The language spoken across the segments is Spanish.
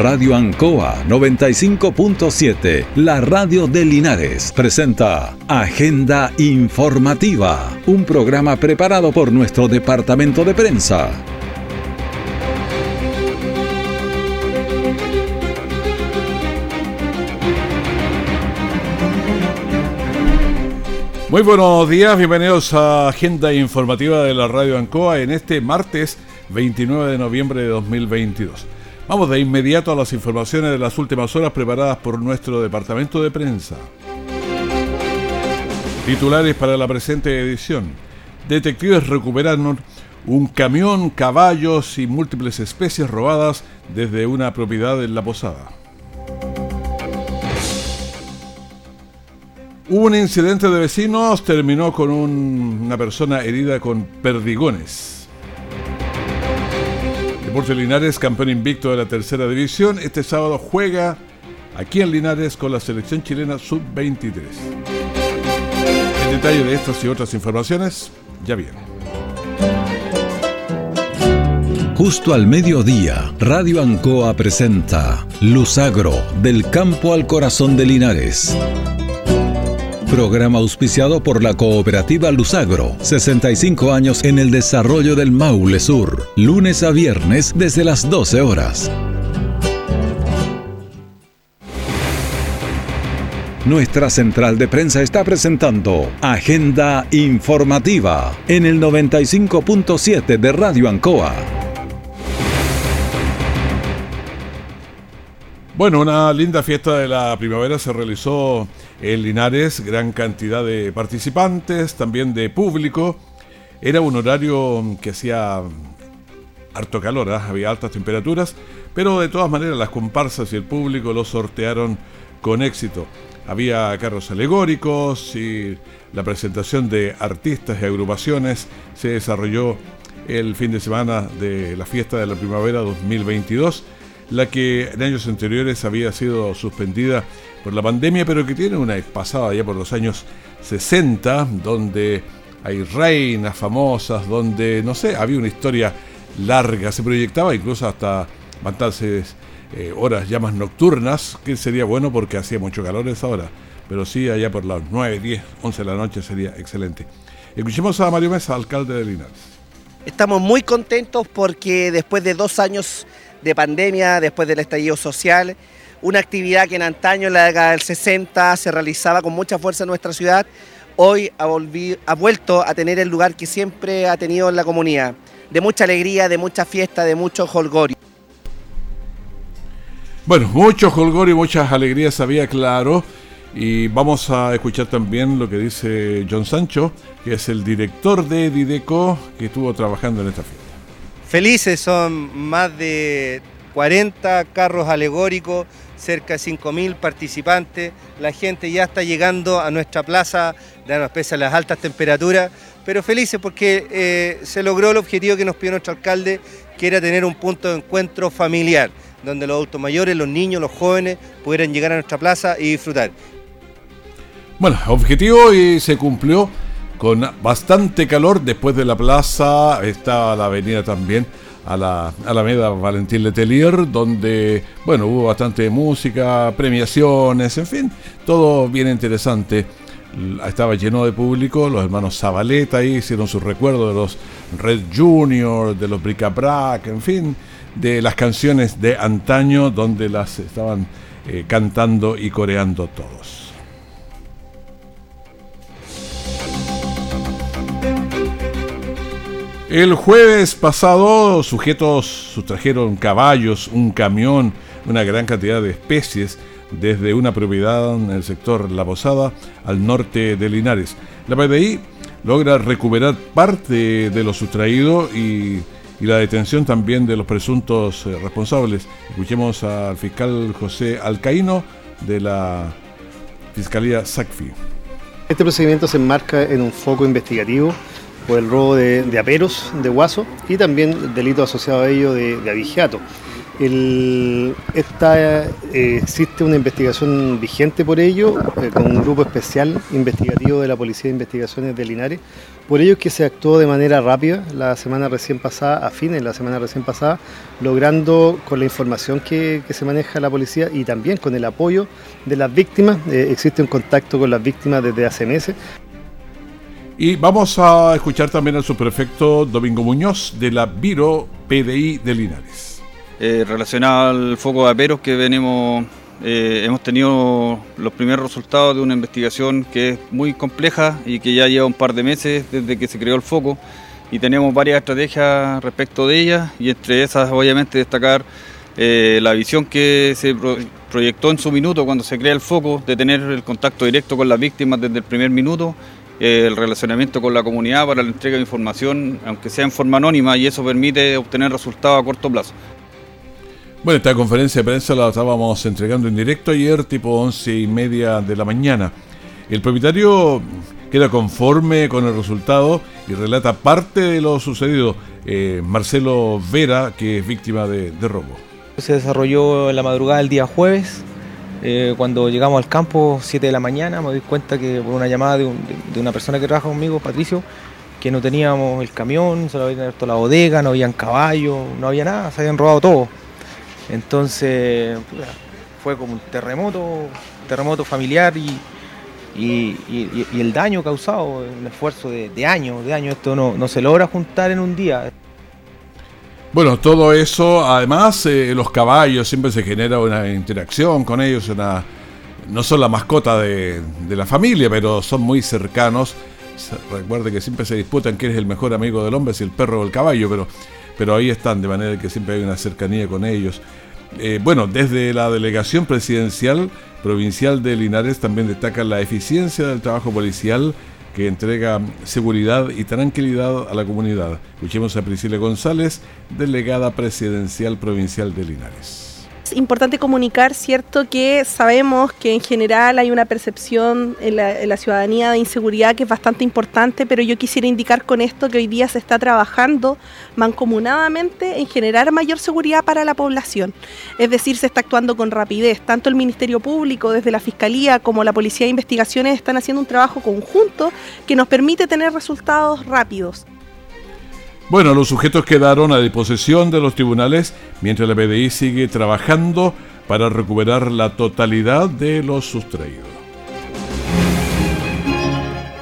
Radio Ancoa 95.7, la radio de Linares, presenta Agenda Informativa, un programa preparado por nuestro departamento de prensa. Muy buenos días, bienvenidos a Agenda Informativa de la Radio Ancoa en este martes 29 de noviembre de 2022. Vamos de inmediato a las informaciones de las últimas horas preparadas por nuestro departamento de prensa. Titulares para la presente edición. Detectives recuperaron un camión, caballos y múltiples especies robadas desde una propiedad en La Posada. Un incidente de vecinos, terminó con una persona herida con perdigones. Deportes Linares, campeón invicto de la tercera división, este sábado juega aquí en Linares con la selección chilena sub-23. El detalle de estas y otras informaciones ya viene. Justo al mediodía, Radio Ancoa presenta Luzagro, del campo al corazón de Linares. Programa auspiciado por la cooperativa Luzagro. 65 años en el desarrollo del Maule Sur. Lunes a viernes desde las 12 horas. Nuestra central de prensa está presentando Agenda Informativa en el 95.7 de Radio Ancoa. Bueno, una linda fiesta de la primavera se realizó en Linares, gran cantidad de participantes, también de público. Era un horario que hacía harto calor, ¿ah? había altas temperaturas, pero de todas maneras las comparsas y el público lo sortearon con éxito. Había carros alegóricos y la presentación de artistas y agrupaciones se desarrolló el fin de semana de la fiesta de la primavera 2022 la que en años anteriores había sido suspendida por la pandemia, pero que tiene una pasada ya por los años 60, donde hay reinas famosas, donde, no sé, había una historia larga, se proyectaba incluso hasta bastantes eh, horas ya más nocturnas, que sería bueno porque hacía mucho calor esa hora, pero sí allá por las 9, 10, 11 de la noche sería excelente. Escuchemos a Mario Mesa, alcalde de Linares. Estamos muy contentos porque después de dos años de pandemia, después del estallido social, una actividad que en antaño, en la década del 60, se realizaba con mucha fuerza en nuestra ciudad, hoy ha, ha vuelto a tener el lugar que siempre ha tenido en la comunidad, de mucha alegría, de mucha fiesta, de mucho holgorio. Bueno, mucho holgorio y muchas alegrías había, claro. Y vamos a escuchar también lo que dice John Sancho, que es el director de Dideco que estuvo trabajando en esta fiesta. Felices son más de 40 carros alegóricos, cerca de 5.000 participantes. La gente ya está llegando a nuestra plaza, pese a las altas temperaturas, pero felices porque eh, se logró el objetivo que nos pidió nuestro alcalde, que era tener un punto de encuentro familiar, donde los adultos mayores, los niños, los jóvenes pudieran llegar a nuestra plaza y disfrutar. Bueno, objetivo y se cumplió con bastante calor. Después de la plaza está la avenida también a la Alameda Valentín Letelier, donde, bueno, hubo bastante música, premiaciones, en fin, todo bien interesante. Estaba lleno de público, los hermanos Zabaleta ahí hicieron sus recuerdos de los Red Junior, de los Bricabrac, en fin, de las canciones de antaño donde las estaban eh, cantando y coreando todos. El jueves pasado, sujetos sustrajeron caballos, un camión, una gran cantidad de especies desde una propiedad en el sector La Posada al norte de Linares. La PDI logra recuperar parte de lo sustraído y, la detención también de los presuntos eh, responsables. Escuchemos al fiscal José Alcaíno de la Fiscalía SACFI. Este procedimiento se enmarca en un foco investigativo por el robo de, aperos, de guaso y también el delito asociado a ello de, de esta, eh, existe una investigación vigente por ello, eh, con un grupo especial investigativo de la Policía de Investigaciones de Linares. Por ello es que se actuó de manera rápida la semana recién pasada, a fines de la semana recién pasada, logrando con la información que, que se maneja la policía y también con el apoyo de las víctimas, eh, existe un contacto con las víctimas desde hace meses. Y vamos a escuchar también al subprefecto Domingo Muñoz de la Biro PDI de Linares. Eh, relacionado al foco de aperos que venimos, eh, hemos tenido los primeros resultados de una investigación que es muy compleja y que ya lleva un par de meses desde que se creó el foco. Y tenemos varias estrategias respecto de ella y entre esas obviamente destacar eh, la visión que se proyectó en su minuto cuando se crea el foco de tener el contacto directo con las víctimas desde el primer minuto el relacionamiento con la comunidad para la entrega de información, aunque sea en forma anónima, y eso permite obtener resultados a corto plazo. Bueno, esta conferencia de prensa la estábamos entregando en directo ayer, tipo once y media de la mañana. El propietario queda conforme con el resultado y relata parte de lo sucedido. Eh, Marcelo Vera, que es víctima de, robo. Se desarrolló en la madrugada del día jueves. Eh, cuando llegamos al campo, 7 de la mañana, me di cuenta que por una llamada de, una persona que trabaja conmigo, Patricio, que no teníamos el camión, se habían abierto la bodega, no habían caballo, no había nada, se habían robado todo. Entonces fue como un terremoto, terremoto familiar y, el daño causado, un esfuerzo de, años, de años, esto no, se logra juntar en un día. Bueno, todo eso, además, eh, los caballos siempre se genera una interacción con ellos, una, no son la mascota de, la familia, pero son muy cercanos. Recuerde que siempre se disputan quién es el mejor amigo del hombre, si el perro o el caballo, pero, pero ahí están, de manera que siempre hay una cercanía con ellos. Eh, bueno, desde la delegación presidencial provincial de Linares también destaca la eficiencia del trabajo policial que entrega seguridad y tranquilidad a la comunidad. Escuchemos a Priscila González, delegada presidencial provincial de Linares importante comunicar, ¿cierto?, que sabemos que en general hay una percepción en la, ciudadanía de inseguridad que es bastante importante, pero yo quisiera indicar con esto que hoy día se está trabajando mancomunadamente en generar mayor seguridad para la población. Es decir, se está actuando con rapidez. Tanto el Ministerio Público, desde la Fiscalía, como la Policía de Investigaciones están haciendo un trabajo conjunto que nos permite tener resultados rápidos. Bueno, los sujetos quedaron a disposición de los tribunales mientras la PDI sigue trabajando para recuperar la totalidad de los sustraídos.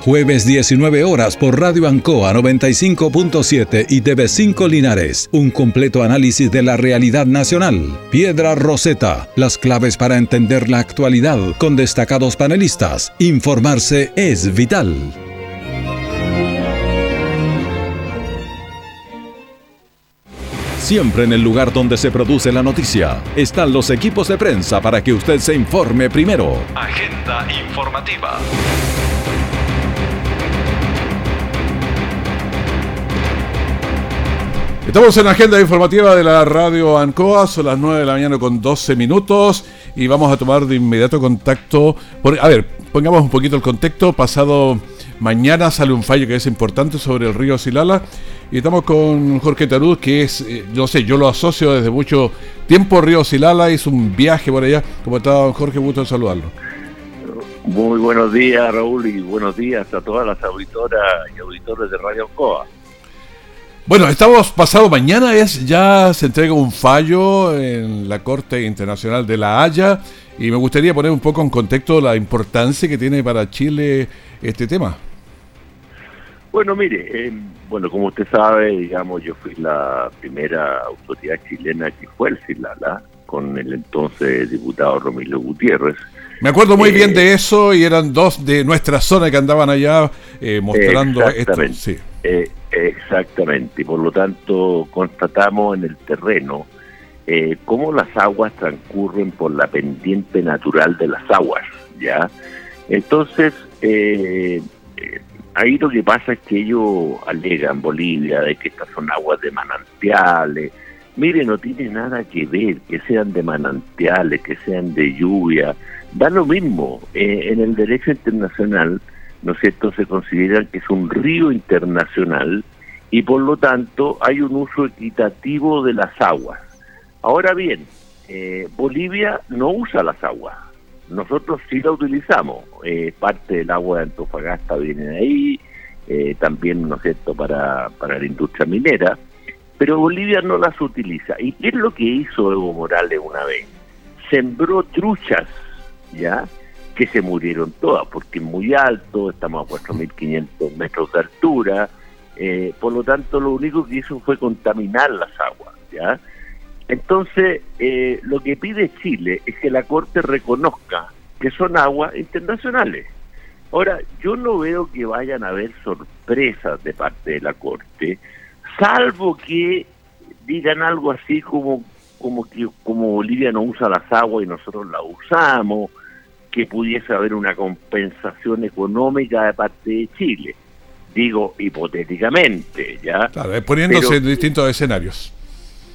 Jueves 19 horas por Radio Ancoa 95.7 y TV5 Linares. Un completo análisis de la realidad nacional. Piedra Roseta. Las claves para entender la actualidad con destacados panelistas. Informarse es vital. Siempre en el lugar donde se produce la noticia están los equipos de prensa para que usted se informe primero. Agenda informativa. Estamos en la agenda informativa de la radio Ancoa, son las 9 de la mañana con 12 minutos y vamos a tomar de inmediato contacto. a ver, pongamos un poquito el contexto. Pasado mañana sale un fallo que es importante sobre el río Silala y estamos con Jorge Tarud, que es, eh, no sé, yo lo asocio desde mucho tiempo. Río Silala hizo un viaje por allá. ¿Cómo está, don Jorge? Gusto saludarlo. Muy buenos días, Raúl, y buenos días a todas las auditoras y auditores de Radio Coa. Bueno, estamos pasado mañana, es ya se entrega un fallo en la Corte Internacional de La Haya y me gustaría poner un poco en contexto la importancia que tiene para Chile este tema. Bueno, mire, eh, bueno, como usted sabe, digamos, yo fui la primera autoridad chilena que fue el CILALA, con el entonces diputado Romilio Gutiérrez. Me acuerdo muy bien de eh, eso y eran dos de nuestra zona que andaban allá eh, mostrando esto. Sí. exactamente, y por lo tanto constatamos en el terreno cómo las aguas transcurren por la pendiente natural de las aguas, ¿ya? Entonces, eh, ahí lo que pasa es que ellos alegan, Bolivia, de que estas son aguas de manantiales. Mire, no tiene nada que ver que sean de manantiales, que sean de lluvia. Da lo mismo. Eh, en el derecho internacional, ¿no es cierto?, se considera que es un río internacional y por lo tanto hay un uso equitativo de las aguas. Ahora bien, eh, Bolivia no usa las aguas. Nosotros sí la utilizamos. Eh, parte del agua de Antofagasta viene de ahí, eh, también, ¿no es cierto?, para, para la industria minera, pero Bolivia no las utiliza. ¿Y qué es lo que hizo Evo Morales una vez? Sembró truchas, ¿ya?, que se murieron todas, porque es muy alto, estamos a 4.500 metros de altura, eh, por lo tanto lo único que hizo fue contaminar las aguas, ¿ya?, entonces, eh, lo que pide Chile es que la Corte reconozca que son aguas internacionales. Ahora, yo no veo que vayan a haber sorpresas de parte de la Corte, salvo que digan algo así como como que como Bolivia no usa las aguas y nosotros las usamos, que pudiese haber una compensación económica de parte de Chile. Digo hipotéticamente, ¿ya? Claro, poniéndose en distintos escenarios.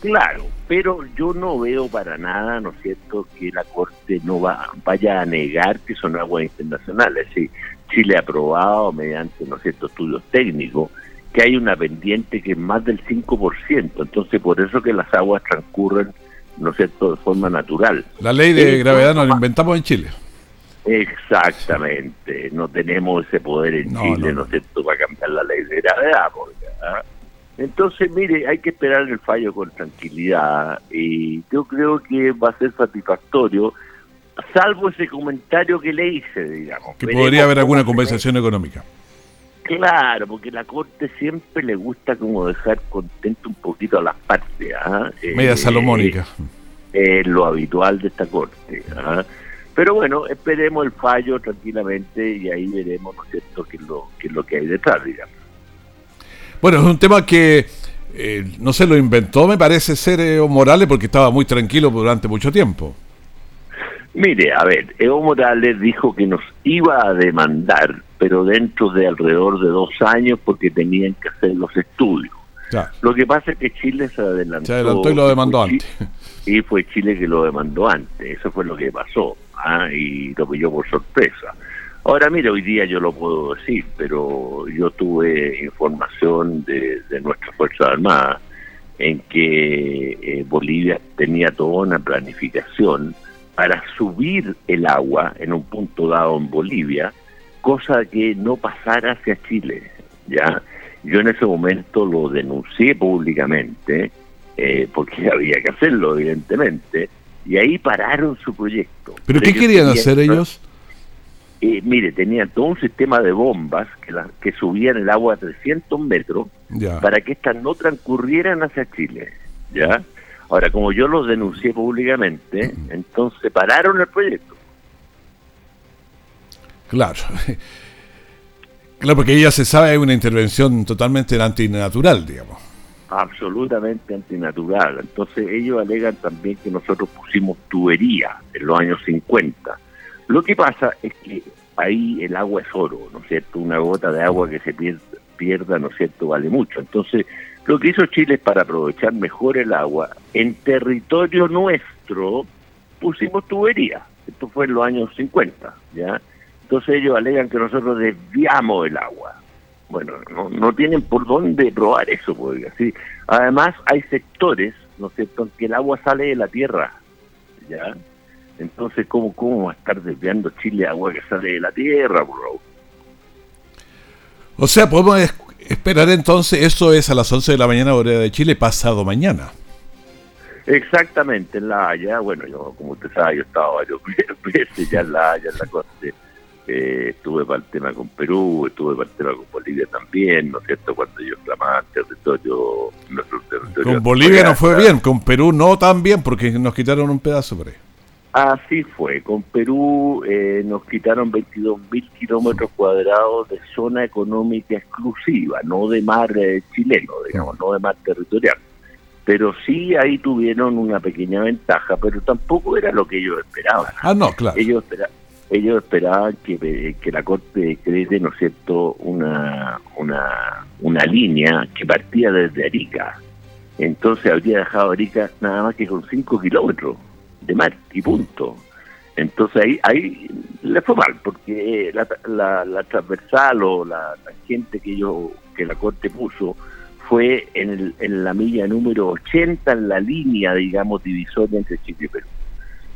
Claro, pero yo no veo para nada, ¿no es cierto?, que la Corte no va, vaya a negar que son aguas internacionales. Sí, Chile ha aprobado mediante, ¿no es cierto?, estudios técnicos que hay una pendiente que es más del 5%, entonces por eso que las aguas transcurren, ¿no es cierto?, de forma natural. La ley de gravedad nos la inventamos en Chile. Exactamente, no tenemos ese poder en Chile, no, es cierto?, para cambiar la ley de gravedad, porque, ¿ah? Entonces, mire, hay que esperar el fallo con tranquilidad y yo creo que va a ser satisfactorio, salvo ese comentario que le hice, digamos. Que podría haber alguna compensación económica. Claro, porque la Corte siempre le gusta como dejar contento un poquito a las partes. ¿ah? Media eh, salomónica. Es lo habitual de esta Corte. ¿ah? Pero bueno, esperemos el fallo tranquilamente y ahí veremos, ¿no es cierto?, qué es lo, qué es lo que hay detrás, digamos. Bueno, es un tema que eh, no se lo inventó, me parece ser Evo Morales, porque estaba muy tranquilo durante mucho tiempo. Mire, a ver, Evo Morales dijo que nos iba a demandar, pero dentro de alrededor de dos años, porque tenían que hacer los estudios. Lo que pasa es que Chile se adelantó. Se adelantó y lo demandó antes. Y fue Chile que lo demandó antes. Eso fue lo que pasó. ¿ah? Y lo pilló por sorpresa. Ahora, mira, hoy día yo lo puedo decir, pero yo tuve información de, de nuestras Fuerzas Armadas en que eh, Bolivia tenía toda una planificación para subir el agua en un punto dado en Bolivia, cosa que no pasara hacia Chile. Ya, yo en ese momento lo denuncié públicamente, eh, porque había que hacerlo, evidentemente, y ahí pararon su proyecto. ¿Pero, qué querían hacer ellos? Eh, mire, tenía todo un sistema de bombas que, la, que subían el agua a 300 metros para que éstas no transcurrieran hacia Chile. ¿ya? Ahora, como yo los denuncié públicamente, entonces pararon el proyecto. Claro. Claro, porque ya se sabe hay una intervención totalmente antinatural, digamos. Absolutamente antinatural. Entonces ellos alegan también que nosotros pusimos tubería en los años 50 lo que pasa es que ahí el agua es oro, ¿no es cierto? Una gota de agua que se pierda, ¿no es cierto?, vale mucho. Entonces, lo que hizo Chile es para aprovechar mejor el agua, en territorio nuestro pusimos tubería. Esto fue en los años 50, ¿ya? Entonces ellos alegan que nosotros desviamos el agua. Bueno, no, no tienen por dónde probar eso, porque así. Además, hay sectores, ¿no es cierto?, en que el agua sale de la tierra, ¿ya? Entonces, ¿cómo, cómo va a estar desviando Chile agua que sale de la tierra, bro? O sea, podemos esperar entonces, eso es a las 11 de la mañana hora de Chile, pasado mañana. Exactamente, en La Haya, bueno, yo como usted sabe, yo estaba varios veces ya en La Haya, en la corte, eh, estuve para el tema con Perú, estuve para el tema con Bolivia también, ¿no es cierto? Cuando yo reclamaban territorio, nuestro territorio. Con Bolivia no fue bien, con Perú no tan bien, porque nos quitaron un pedazo por ahí. Así fue, con Perú eh, nos quitaron 22 mil kilómetros cuadrados de zona económica exclusiva, no de mar eh, chileno, digamos, no de mar territorial. Pero sí ahí tuvieron una pequeña ventaja, pero tampoco era lo que ellos esperaban. Ah, no, claro. Ellos, ellos esperaban que, que la Corte decrete, ¿no es cierto?, una, una, una línea que partía desde Arica. Entonces habría dejado Arica nada más que con 5 kilómetros de mar y punto. Entonces ahí, ahí le fue mal, porque la, la, transversal o la, gente que yo que la Corte puso fue en, la milla número 80 en la línea, digamos, divisoria entre Chile y Perú.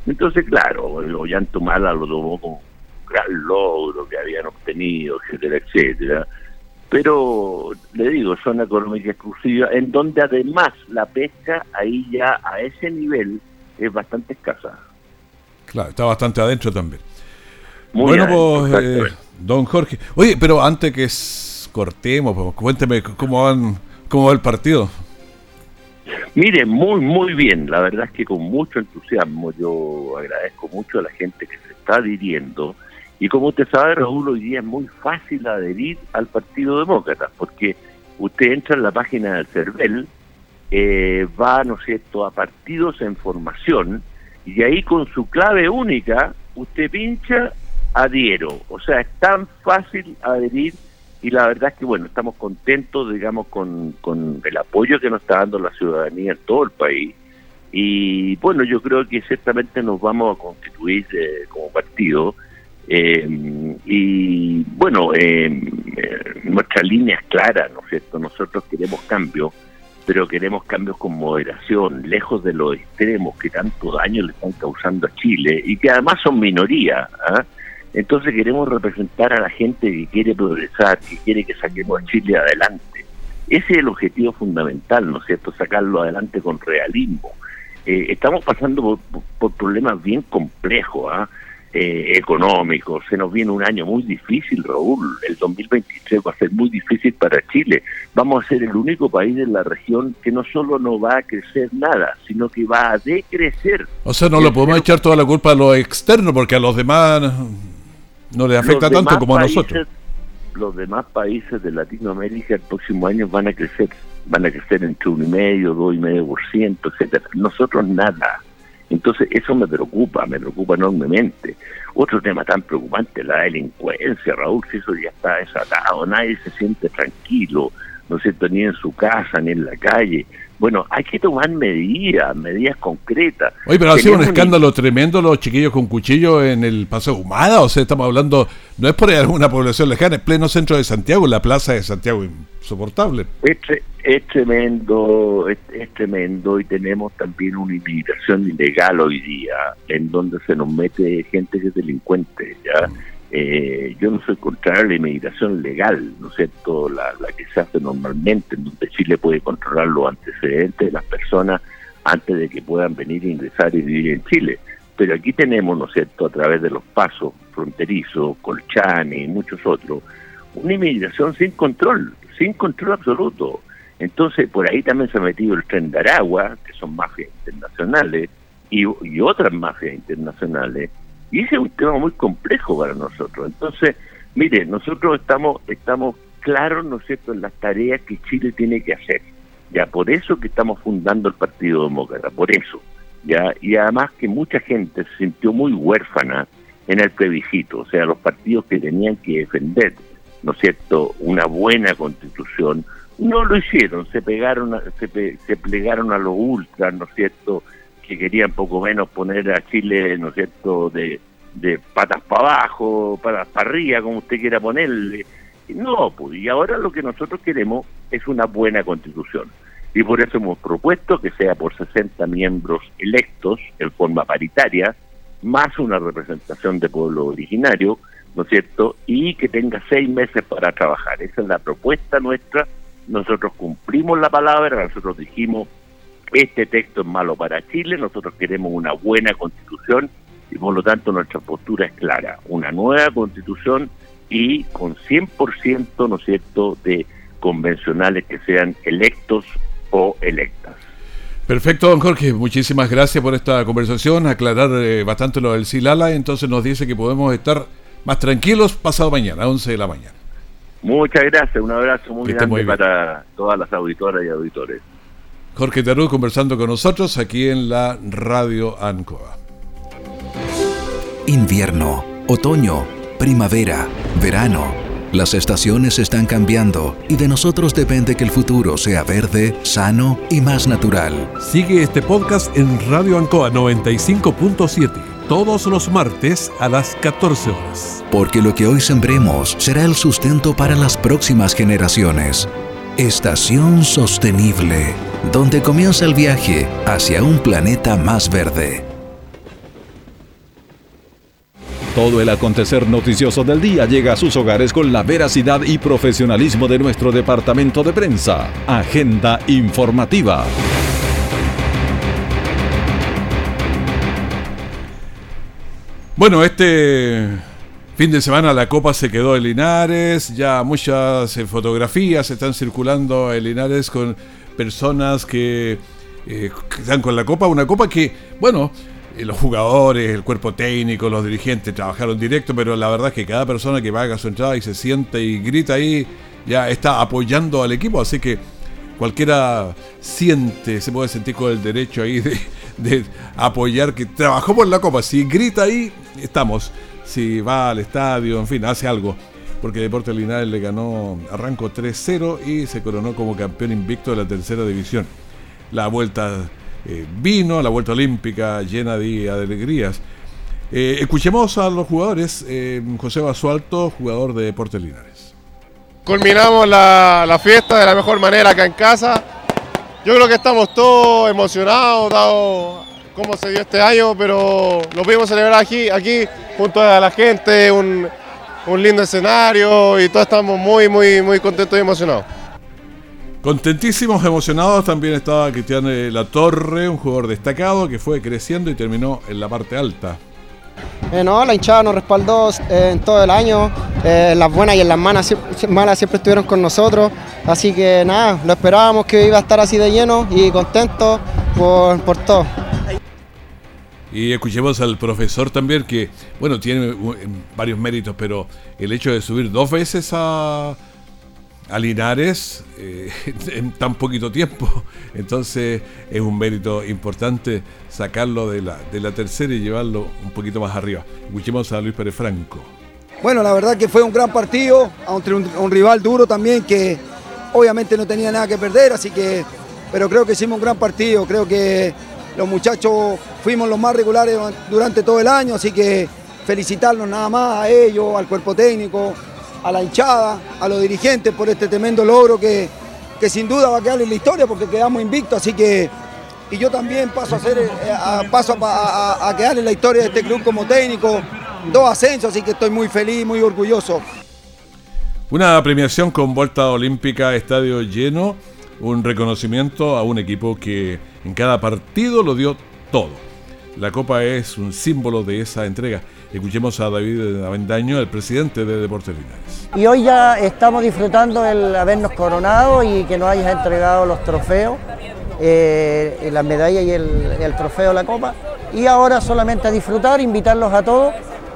Entonces, claro, el Ollantumala lo tomó como un gran logro que habían obtenido, etcétera, etcétera. Pero, le digo, zona económica exclusiva, en donde además la pesca ahí ya a ese nivel es bastante escasa. Claro, está bastante adentro también. bueno, pues, eh, don Jorge. Oye, pero antes que cortemos, pues, cuénteme cómo van, cómo va el partido. Mire, muy, muy bien. La verdad es que con mucho entusiasmo yo agradezco mucho a la gente que se está adhiriendo. Y como usted sabe, Raúl, hoy día es muy fácil adherir al Partido Demócrata, porque usted entra en la página del CERVEL, eh, va, ¿no es cierto?, a partidos en formación, y ahí con su clave única, usted pincha adhiero. O sea, es tan fácil adherir y la verdad es que, bueno, estamos contentos, digamos, con, con el apoyo que nos está dando la ciudadanía en todo el país. Y bueno, yo creo que ciertamente nos vamos a constituir eh, como partido. Eh, y bueno, eh, nuestra línea es clara, ¿no es cierto? Nosotros queremos cambio, pero queremos cambios con moderación, lejos de los extremos que tanto daño le están causando a Chile y que además son minoría. ¿ah? Entonces queremos representar a la gente que quiere progresar, que quiere que saquemos a Chile adelante. Ese es el objetivo fundamental, ¿no es cierto? Sacarlo adelante con realismo. Eh, estamos pasando por, problemas bien complejos, ¿ah? eh, económicos. Se nos viene un año muy difícil, Raúl. El 2023 va a ser muy difícil para Chile. Vamos a ser el único país de la región que no solo no va a crecer nada, sino que va a decrecer. O sea, no lo podemos echar toda la culpa a lo externo, porque a los demás no le afecta tanto como a nosotros. Los demás países de Latinoamérica el próximo año van a crecer, van a crecer entre un y medio, dos y medio por ciento, etcétera. Nosotros nada. Entonces eso me preocupa, me preocupa enormemente. Otro tema tan preocupante, la delincuencia, Raúl, si eso ya está desatado, nadie se siente tranquilo, no es cierto, ni en su casa, ni en la calle. Bueno, hay que tomar medidas, medidas concretas. Oye, pero ha sido un escándalo tremendo los chiquillos con cuchillo en el Paseo Humada, o sea, estamos hablando, no es por alguna población lejana, es pleno centro de Santiago, la plaza de Santiago, insoportable. Es, es tremendo, es, tremendo, y tenemos también una inmigración ilegal hoy día, en donde se nos mete gente que es delincuente, ¿ya? Eh, yo no soy contrario a la inmigración legal, ¿no es cierto?, la, que se hace normalmente, en donde Chile puede controlar los antecedentes de las personas antes de que puedan venir a ingresar y vivir en Chile. Pero aquí tenemos, ¿no es cierto?, a través de los pasos fronterizos, Colchane y muchos otros, una inmigración sin control, sin control absoluto. Entonces, por ahí también se ha metido el tren de Aragua, que son mafias internacionales, y otras mafias internacionales, y ese es un tema muy complejo para nosotros. Entonces, mire, nosotros estamos, estamos claros, ¿no cierto?, en las tareas que Chile tiene que hacer. Ya por eso que estamos fundando el Partido Demócrata, por eso. Ya, y además que mucha gente se sintió muy huérfana en el plebiscito, o sea, los partidos que tenían que defender, ¿no cierto?, una buena constitución, no lo hicieron, se pegaron, se, se plegaron a los ultras, ¿no es cierto?, que querían poco menos poner a Chile, ¿no es cierto?, de, de patas para abajo, patas para arriba, como usted quiera ponerle. No, pues, y ahora lo que nosotros queremos es una buena constitución. Y por eso hemos propuesto que sea por 60 miembros electos en forma paritaria, más una representación de pueblo originario, ¿no es cierto? Y que tenga seis meses para trabajar. Esa es la propuesta nuestra. Nosotros cumplimos la palabra, nosotros dijimos este texto es malo para Chile, nosotros queremos una buena constitución y por lo tanto nuestra postura es clara, una nueva constitución y con 100%, ¿no es cierto?, de convencionales que sean electos o electas. Perfecto, don Jorge, muchísimas gracias por esta conversación, aclarar eh, bastante lo del Silala, entonces nos dice que podemos estar más tranquilos pasado mañana, a 11 de la mañana. Muchas gracias, un abrazo muy grande para todas las auditoras y auditores. Jorge Tarú conversando con nosotros aquí en la Radio Ancoa. Invierno, otoño, primavera, verano. Las estaciones están cambiando y de nosotros depende que el futuro sea verde, sano y más natural. Sigue este podcast en Radio Ancoa 95.7 todos los martes a las 14 horas. Porque lo que hoy sembremos será el sustento para las próximas generaciones. Estación Sostenible, donde comienza el viaje hacia un planeta más verde. Todo el acontecer noticioso del día llega a sus hogares con la veracidad y profesionalismo de nuestro departamento de prensa. Agenda informativa. Bueno, este fin de semana la Copa se quedó en Linares, ya muchas eh, fotografías están circulando en Linares con personas que, eh, están con la Copa, una Copa que, bueno, eh, los jugadores, el cuerpo técnico, los dirigentes trabajaron directo, pero la verdad es que cada persona que paga su entrada y se siente y grita ahí, ya está apoyando al equipo, así que cualquiera siente, se puede sentir con el derecho ahí de, de apoyar, que trabajó por la Copa, si grita ahí, estamos, si va al estadio, en fin, hace algo. Porque Deportes Linares le ganó arranco 3-0 y se coronó como campeón invicto de la tercera división. La vuelta eh, vino, la vuelta olímpica llena de alegrías. Eh, escuchemos a los jugadores. Eh, José Basualto, jugador de Deportes Linares. Culminamos la, la fiesta de la mejor manera acá en casa. Yo creo que estamos todos emocionados, dado cómo se dio este año, pero lo pudimos celebrar aquí, aquí junto a la gente, un, un lindo escenario y todos estamos muy, muy, muy contentos y emocionados. Contentísimos, emocionados, también estaba Cristian La Torre, un jugador destacado que fue creciendo y terminó en la parte alta. Eh, no, la hinchada nos respaldó eh, en todo el año, eh, en las buenas y en las malas siempre estuvieron con nosotros, así que nada, lo esperábamos que iba a estar así de lleno y contento por, por todo. Y escuchemos al profesor también que, bueno, tiene uh, varios méritos, pero el hecho de subir dos veces a, a Linares eh, en tan poquito tiempo, entonces es un mérito importante sacarlo de la, de la tercera y llevarlo un poquito más arriba. Escuchemos a Luis Pérez Franco. Bueno, la verdad que fue un gran partido, entre un, un rival duro también que obviamente no tenía nada que perder, así que, pero creo que hicimos un gran partido, creo que los muchachos fuimos los más regulares durante todo el año, así que felicitarlos nada más a ellos, al cuerpo técnico, a la hinchada, a los dirigentes por este tremendo logro que, que sin duda va a quedar en la historia porque quedamos invictos, así que y yo también paso a ser eh, a- paso a- a quedar en la historia de este club como técnico, dos ascensos, así que estoy muy feliz, muy orgulloso. Una premiación con vuelta olímpica, estadio lleno, un reconocimiento a un equipo que en cada partido lo dio todo. La copa es un símbolo de esa entrega. Escuchemos a David Avendaño, el presidente de Deportes Linares. Y hoy ya estamos disfrutando el habernos coronado y que nos hayas entregado los trofeos, eh, las medallas y el, el trofeo de la copa. Y ahora solamente a disfrutar, invitarlos a todos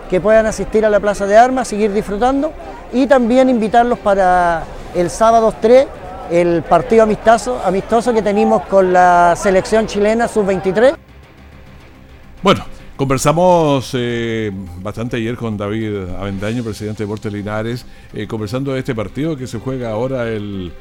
que puedan asistir a la Plaza de Armas, seguir disfrutando y también invitarlos para el sábado 3, el partido amistoso, amistoso que tenemos con la selección chilena sub-23. Bueno, conversamos eh, bastante ayer con David Avendaño, presidente de Deportes Linares, eh, conversando de este partido que se juega ahora el,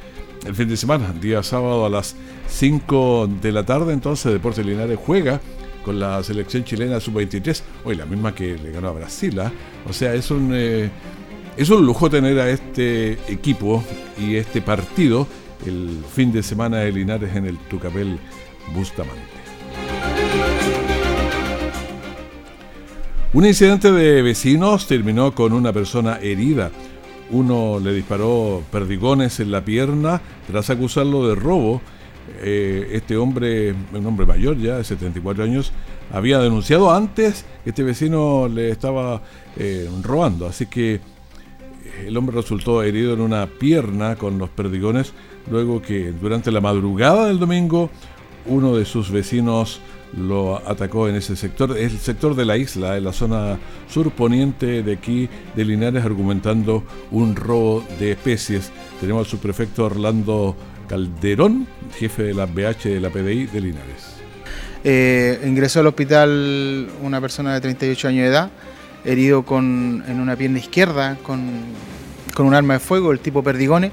fin de semana, día sábado a las 5 de la tarde. Entonces, Deportes Linares juega con la selección chilena sub-23, hoy la misma que le ganó a Brasil. ¿ah? O sea, es un, eh, es un lujo tener a este equipo y este partido el fin de semana de Linares en el Tucapel Bustamante. Un incidente de vecinos terminó con una persona herida. Uno le disparó perdigones en la pierna tras acusarlo de robo. Eh, este hombre, un hombre mayor ya, de 74 años, había denunciado antes que este vecino le estaba eh, robando. Así que el hombre resultó herido en una pierna con los perdigones luego que durante la madrugada del domingo uno de sus vecinos lo atacó en ese sector, el sector de la isla, en la zona surponiente de aquí de Linares, argumentando un robo de especies. Tenemos al subprefecto Orlando Calderón, jefe de la BH de la PDI de Linares. Eh, ingresó al hospital una persona de 38 años de edad, herido con, en una pierna izquierda con, con un arma de fuego, el tipo Perdigone,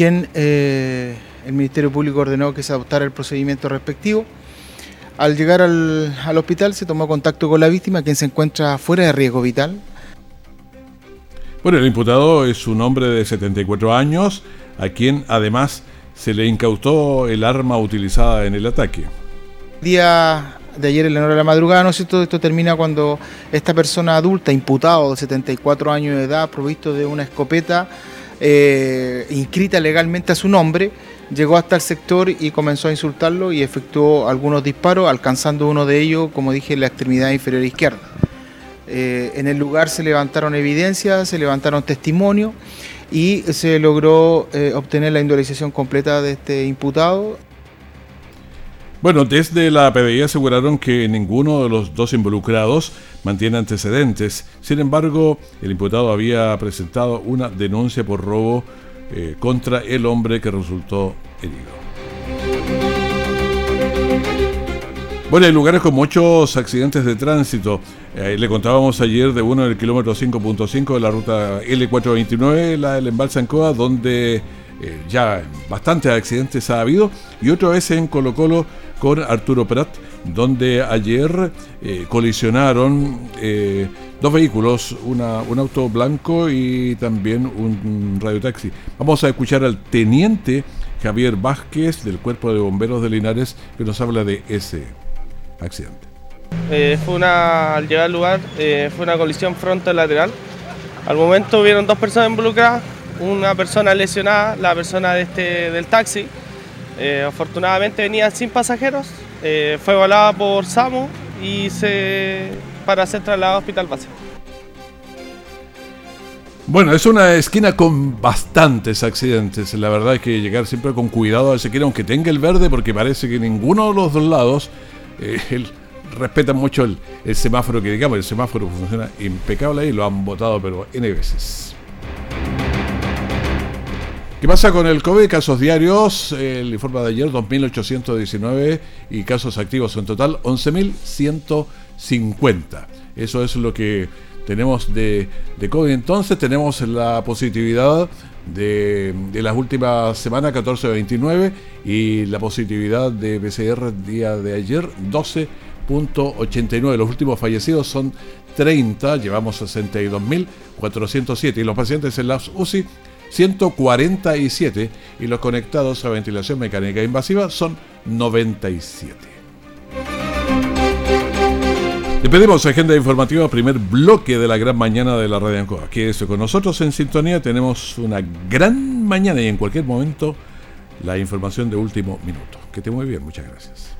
quien eh, el Ministerio Público ordenó que se adoptara el procedimiento respectivo. Al llegar al, al hospital se tomó contacto con la víctima, quien se encuentra fuera de riesgo vital. Bueno, el imputado es un hombre de 74 años, a quien además se le incautó el arma utilizada en el ataque. Día de ayer en la hora de la madrugada, ¿no es cierto? Esto termina cuando esta persona adulta, imputado de 74 años de edad, provisto de una escopeta, eh, inscrita legalmente a su nombre, llegó hasta el sector y comenzó a insultarlo y efectuó algunos disparos, alcanzando uno de ellos, como dije, la extremidad inferior izquierda. Eh, en el lugar se levantaron evidencias, se levantaron testimonios y se logró eh, obtener la indemnización completa de este imputado. Bueno, desde la PDI aseguraron que ninguno de los dos involucrados mantiene antecedentes. Sin embargo, el imputado había presentado una denuncia por robo eh, contra el hombre que resultó herido. Bueno, hay lugares con muchos accidentes de tránsito. Eh, le contábamos ayer de uno en el kilómetro 5.5 de la ruta L429, la del embalse Ancoa, donde eh, ya bastantes accidentes ha habido, y otro es en Colo Colo con Arturo Prat, donde ayer eh, colisionaron eh, dos vehículos, una, un auto blanco y también un radiotaxi. Vamos a escuchar al teniente Javier Vázquez del Cuerpo de Bomberos de Linares que nos habla de ese accidente. Eh, fue una, al llegar al lugar, fue una colisión frontal-lateral. Al momento hubieron dos personas involucradas, una persona lesionada, la persona de este, del taxi, eh, afortunadamente venía sin pasajeros, eh, fue volada por SAMU y se para ser trasladado al hospital básico. Bueno, es una esquina con bastantes accidentes. La verdad es que llegar siempre con cuidado a ese esquina, aunque tenga el verde, porque parece que ninguno de los dos lados eh, respeta mucho el, el, semáforo que digamos. El semáforo funciona impecable y lo han votado, pero N veces. ¿Qué pasa con el COVID? Casos diarios, el informe de ayer 2.819 y casos activos en total 11.150. Eso es lo que tenemos de, de, COVID. Entonces tenemos la positividad de, de las últimas semanas 14.29 y la positividad de PCR día de ayer 12.89. Los últimos fallecidos son 30, llevamos 62.407 y los pacientes en las UCI 147 y los conectados a ventilación mecánica invasiva son 97. Le pedimos agenda informativa, primer bloque de la gran mañana de la Radio Ancoa. Quédese con nosotros en sintonía, tenemos una gran mañana y en cualquier momento la información de último minuto. Que esté muy bien, muchas gracias.